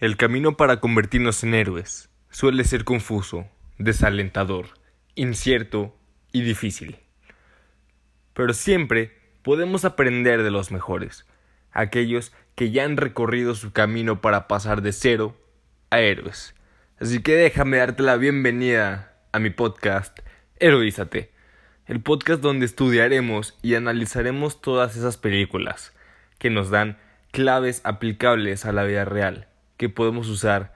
El camino para convertirnos en héroes suele ser confuso, desalentador, incierto y difícil. Pero siempre podemos aprender de los mejores, aquellos que ya han recorrido su camino para pasar de cero a héroes. Así que déjame darte la bienvenida a mi podcast Heroízate, el podcast donde estudiaremos y analizaremos todas esas películas que nos dan claves aplicables a la vida real que podemos usar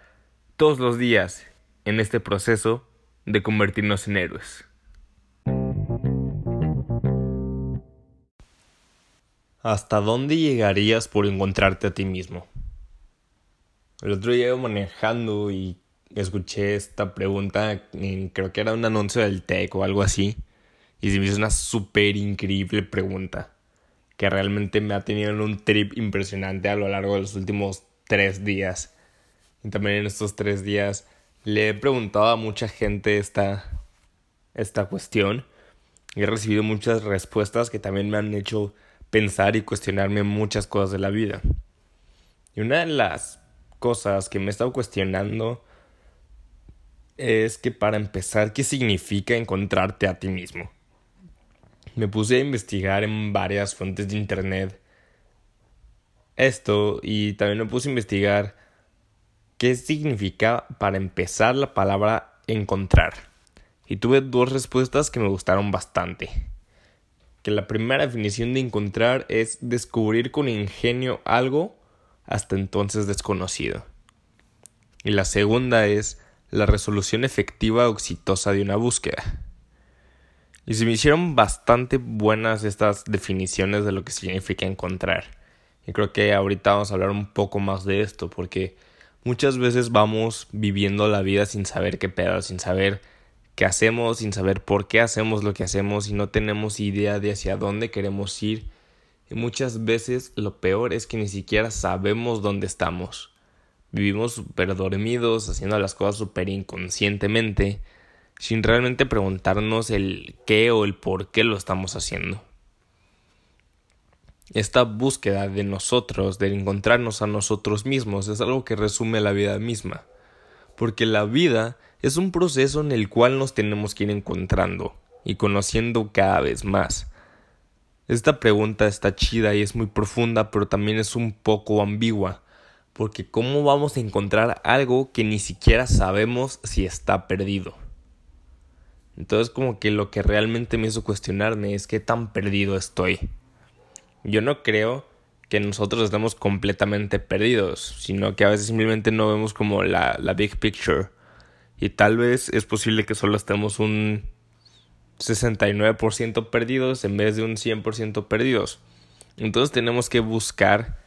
todos los días en este proceso de convertirnos en héroes. ¿Hasta dónde llegarías por encontrarte a ti mismo? El otro día iba manejando y escuché esta pregunta, creo que era un anuncio del TEC o algo así, y se me hizo una súper increíble pregunta, que realmente me ha tenido en un trip impresionante a lo largo de los últimos tres días. También en estos tres días le he preguntado a mucha gente esta, esta cuestión. Y he recibido muchas respuestas que también me han hecho pensar y cuestionarme muchas cosas de la vida. Y una de las cosas que me he estado cuestionando es que para empezar, ¿qué significa encontrarte a ti mismo? Me puse a investigar en varias fuentes de internet esto y también me puse a investigar ¿Qué significa para empezar la palabra encontrar? Y tuve dos respuestas que me gustaron bastante. Que la primera definición de encontrar es descubrir con ingenio algo hasta entonces desconocido. Y la segunda es la resolución efectiva o exitosa de una búsqueda. Y se me hicieron bastante buenas estas definiciones de lo que significa encontrar. Y creo que ahorita vamos a hablar un poco más de esto porque Muchas veces vamos viviendo la vida sin saber qué pedo, sin saber qué hacemos, sin saber por qué hacemos lo que hacemos y no tenemos idea de hacia dónde queremos ir. Y muchas veces lo peor es que ni siquiera sabemos dónde estamos. Vivimos súper dormidos, haciendo las cosas súper inconscientemente, sin realmente preguntarnos el qué o el por qué lo estamos haciendo. Esta búsqueda de nosotros, de encontrarnos a nosotros mismos, es algo que resume la vida misma. Porque la vida es un proceso en el cual nos tenemos que ir encontrando y conociendo cada vez más. Esta pregunta está chida y es muy profunda, pero también es un poco ambigua, porque ¿cómo vamos a encontrar algo que ni siquiera sabemos si está perdido? Entonces como que lo que realmente me hizo cuestionarme es qué tan perdido estoy. Yo no creo que nosotros estemos completamente perdidos, sino que a veces simplemente no vemos como la, la big picture. Y tal vez es posible que solo estemos un 69% perdidos en vez de un 100% perdidos. Entonces tenemos que buscar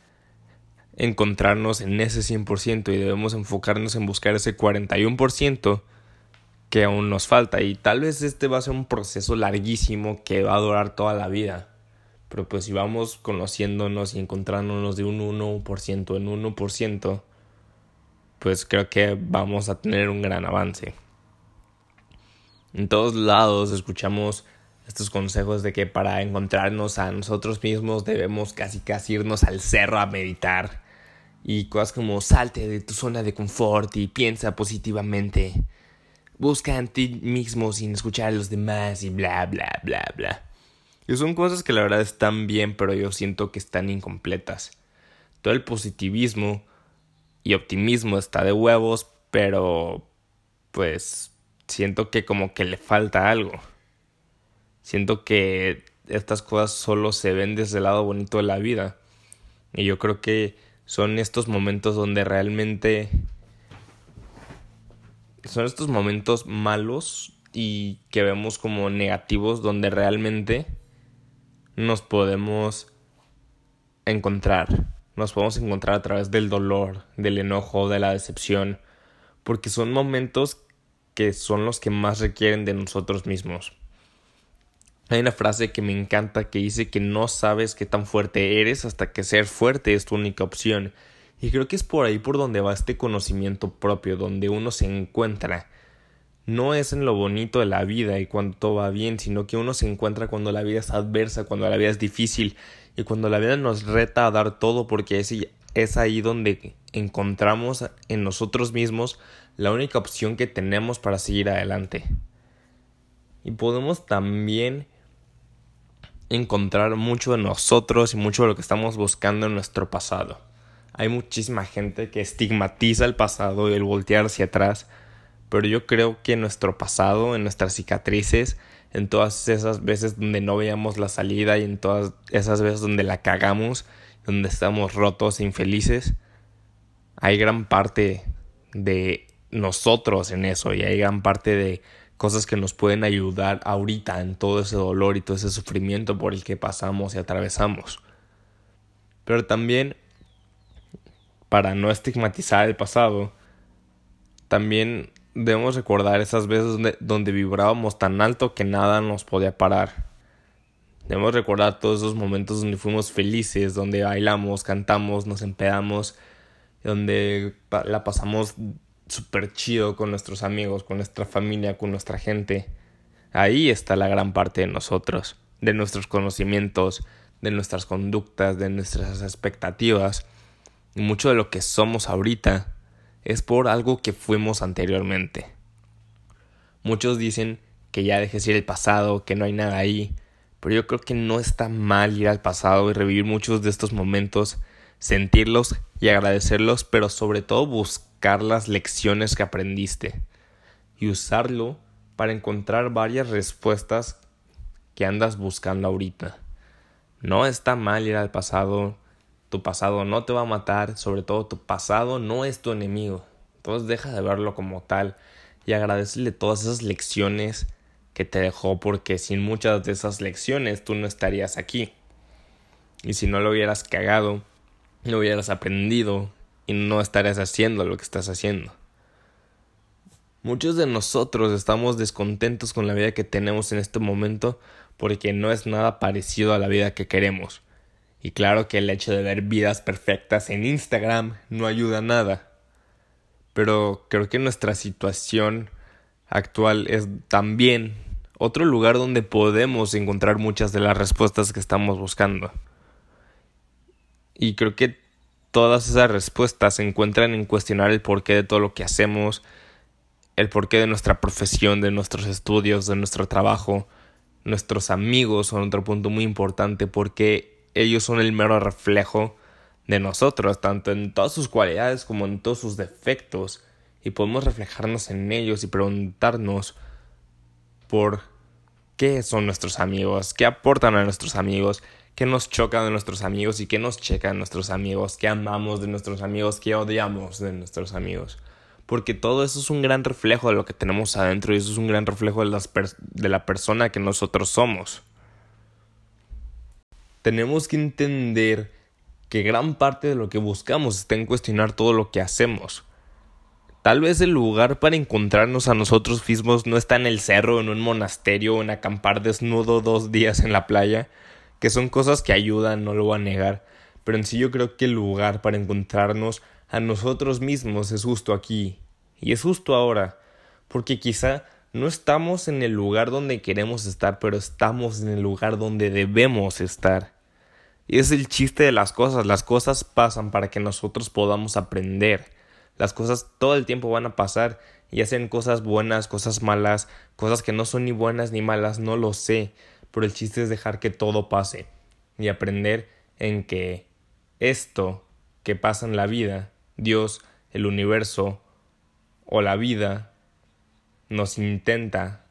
encontrarnos en ese 100% y debemos enfocarnos en buscar ese 41% que aún nos falta. Y tal vez este va a ser un proceso larguísimo que va a durar toda la vida. Pero pues si vamos conociéndonos y encontrándonos de un 1% en 1%, pues creo que vamos a tener un gran avance. En todos lados escuchamos estos consejos de que para encontrarnos a nosotros mismos debemos casi casi irnos al cerro a meditar. Y cosas como salte de tu zona de confort y piensa positivamente. Busca en ti mismo sin escuchar a los demás y bla bla bla bla. Y son cosas que la verdad están bien, pero yo siento que están incompletas. Todo el positivismo y optimismo está de huevos, pero pues siento que como que le falta algo. Siento que estas cosas solo se ven desde el lado bonito de la vida. Y yo creo que son estos momentos donde realmente... Son estos momentos malos y que vemos como negativos donde realmente nos podemos encontrar. Nos podemos encontrar a través del dolor, del enojo, de la decepción, porque son momentos que son los que más requieren de nosotros mismos. Hay una frase que me encanta que dice que no sabes qué tan fuerte eres hasta que ser fuerte es tu única opción. Y creo que es por ahí por donde va este conocimiento propio, donde uno se encuentra no es en lo bonito de la vida y cuando todo va bien, sino que uno se encuentra cuando la vida es adversa, cuando la vida es difícil y cuando la vida nos reta a dar todo porque ese es ahí donde encontramos en nosotros mismos la única opción que tenemos para seguir adelante. Y podemos también encontrar mucho de nosotros y mucho de lo que estamos buscando en nuestro pasado. Hay muchísima gente que estigmatiza el pasado y el voltear hacia atrás, pero yo creo que en nuestro pasado, en nuestras cicatrices, en todas esas veces donde no veíamos la salida y en todas esas veces donde la cagamos, donde estamos rotos e infelices, hay gran parte de nosotros en eso y hay gran parte de cosas que nos pueden ayudar ahorita en todo ese dolor y todo ese sufrimiento por el que pasamos y atravesamos. Pero también, para no estigmatizar el pasado, también debemos recordar esas veces donde, donde vibrábamos tan alto que nada nos podía parar. Debemos recordar todos esos momentos donde fuimos felices, donde bailamos, cantamos, nos empedamos, donde la pasamos súper chido con nuestros amigos, con nuestra familia, con nuestra gente. Ahí está la gran parte de nosotros, de nuestros conocimientos, de nuestras conductas, de nuestras expectativas. Y mucho de lo que somos ahorita es por algo que fuimos anteriormente. Muchos dicen que ya dejes ir el pasado, que no hay nada ahí, pero yo creo que no está mal ir al pasado y revivir muchos de estos momentos, sentirlos y agradecerlos, pero sobre todo buscar las lecciones que aprendiste y usarlo para encontrar varias respuestas que andas buscando ahorita. No está mal ir al pasado, tu pasado no te va a matar, sobre todo tu pasado no es tu enemigo. Entonces deja de verlo como tal y agradecele todas esas lecciones que te dejó porque sin muchas de esas lecciones tú no estarías aquí. Y si no lo hubieras cagado, no hubieras aprendido y no estarías haciendo lo que estás haciendo. Muchos de nosotros estamos descontentos con la vida que tenemos en este momento porque no es nada parecido a la vida que queremos. Y claro que el hecho de ver vidas perfectas en Instagram no ayuda a nada. Pero creo que nuestra situación actual es también otro lugar donde podemos encontrar muchas de las respuestas que estamos buscando. Y creo que todas esas respuestas se encuentran en cuestionar el porqué de todo lo que hacemos, el porqué de nuestra profesión, de nuestros estudios, de nuestro trabajo. Nuestros amigos son otro punto muy importante porque ellos son el mero reflejo de nosotros, tanto en todas sus cualidades como en todos sus defectos, y podemos reflejarnos en ellos y preguntarnos por qué son nuestros amigos, qué aportan a nuestros amigos, qué nos choca de nuestros amigos y qué nos checa de nuestros amigos, qué amamos de nuestros amigos, qué odiamos de nuestros amigos. Porque todo eso es un gran reflejo de lo que tenemos adentro y eso es un gran reflejo de, la persona que nosotros somos tenemos que entender que gran parte de lo que buscamos está en cuestionar todo lo que hacemos. Tal vez el lugar para encontrarnos a nosotros mismos no está en el cerro, en un monasterio o en acampar desnudo dos días en la playa, que son cosas que ayudan, no lo voy a negar, pero en sí yo creo que el lugar para encontrarnos a nosotros mismos es justo aquí, y es justo ahora, porque quizá no estamos en el lugar donde queremos estar, pero estamos en el lugar donde debemos estar. Y es el chiste de las cosas. Las cosas pasan para que nosotros podamos aprender. Las cosas todo el tiempo van a pasar y hacen cosas buenas, cosas malas, cosas que no son ni buenas ni malas, no lo sé. Pero el chiste es dejar que todo pase y aprender en que esto que pasa en la vida, Dios, el universo o la vida, nos intenta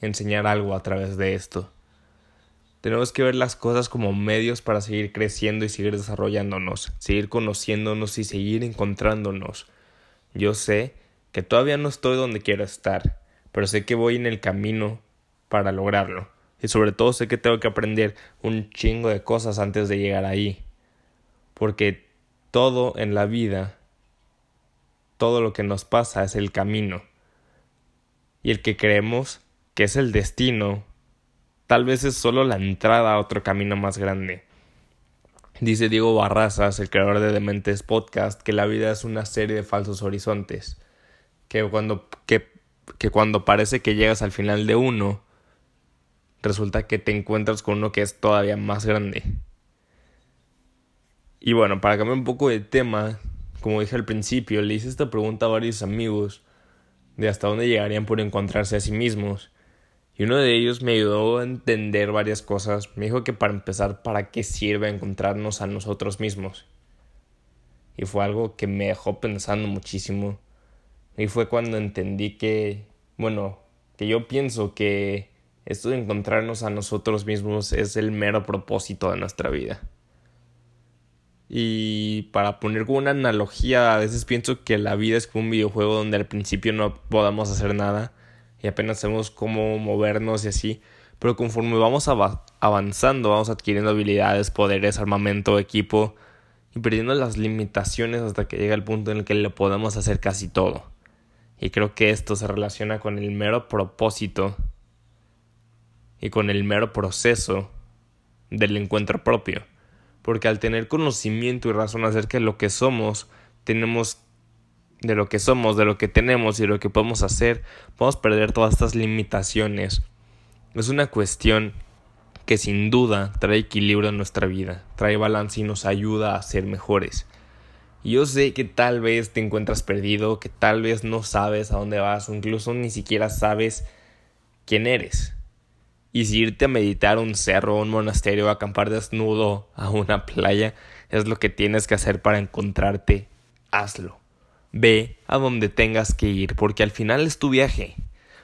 enseñar algo a través de esto. Tenemos que ver las cosas como medios para seguir creciendo y seguir desarrollándonos, seguir conociéndonos y seguir encontrándonos. Yo sé que todavía no estoy donde quiero estar, pero sé que voy en el camino para lograrlo. Y sobre todo sé que tengo que aprender un chingo de cosas antes de llegar ahí. Porque todo en la vida, todo lo que nos pasa es el camino. Y el que creemos que es el destino Tal vez es solo la entrada a otro camino más grande. Dice Diego Barrazas, el creador de Dementes Podcast, que la vida es una serie de falsos horizontes. Que cuando, que, que cuando parece que llegas al final de uno, resulta que te encuentras con uno que es todavía más grande. Y bueno, para cambiar un poco de tema, como dije al principio, le hice esta pregunta a varios amigos de hasta dónde llegarían por encontrarse a sí mismos. Y uno de ellos me ayudó a entender varias cosas. Me dijo que para empezar, ¿para qué sirve encontrarnos a nosotros mismos? Y fue algo que me dejó pensando muchísimo. Y fue cuando entendí que, bueno, que yo pienso que esto de encontrarnos a nosotros mismos es el mero propósito de nuestra vida. Y para poner una analogía, a veces pienso que la vida es como un videojuego donde al principio no podamos hacer nada y apenas sabemos cómo movernos y así. Pero conforme vamos avanzando, vamos adquiriendo habilidades, poderes, armamento, equipo y perdiendo las limitaciones hasta que llega el punto en el que le podemos hacer casi todo. Y creo que esto se relaciona con el mero propósito y con el mero proceso del encuentro propio porque al tener conocimiento y razón acerca de lo que somos, tenemos de lo que somos, de lo que tenemos y de lo que podemos hacer, podemos perder todas estas limitaciones. Es una cuestión que sin duda trae equilibrio en nuestra vida, trae balance y nos ayuda a ser mejores. Yo sé que tal vez te encuentras perdido, que tal vez no sabes a dónde vas o incluso ni siquiera sabes quién eres. Y si irte a meditar a un cerro, a un monasterio, a acampar desnudo a una playa es lo que tienes que hacer para encontrarte, hazlo. Ve a donde tengas que ir, porque al final es tu viaje.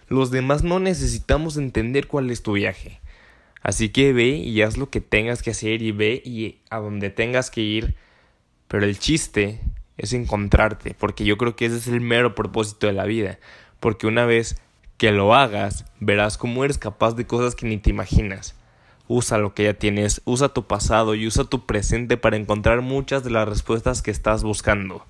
Los demás no necesitamos entender cuál es tu viaje. Así que ve y haz lo que tengas que hacer y ve y a donde tengas que ir. Pero el chiste es encontrarte, porque yo creo que ese es el mero propósito de la vida. Porque una vez que lo hagas, verás cómo eres capaz de cosas que ni te imaginas. Usa lo que ya tienes, usa tu pasado y usa tu presente para encontrar muchas de las respuestas que estás buscando.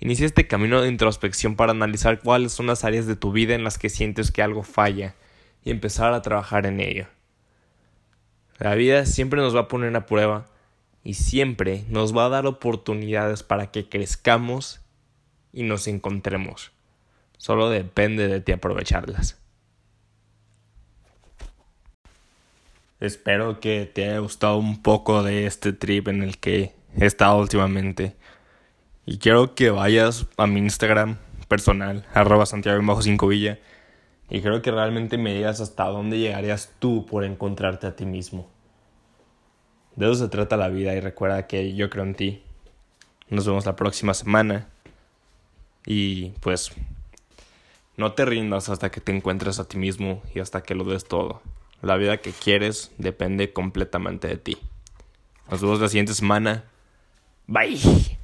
Inicia este camino de introspección para analizar cuáles son las áreas de tu vida en las que sientes que algo falla y empezar a trabajar en ello. La vida siempre nos va a poner a prueba y siempre nos va a dar oportunidades para que crezcamos y nos encontremos. Solo depende de ti aprovecharlas. Espero que te haya gustado un poco de este trip en el que he estado últimamente. Y quiero que vayas a mi Instagram personal, arroba Santiago bajo 5 Villa. Y quiero que realmente me digas hasta dónde llegarías tú por encontrarte a ti mismo. De eso se trata la vida y recuerda que yo creo en ti. Nos vemos la próxima semana. Y pues no te rindas hasta que te encuentres a ti mismo y hasta que lo des todo. La vida que quieres depende completamente de ti. Nos vemos la siguiente semana. Bye.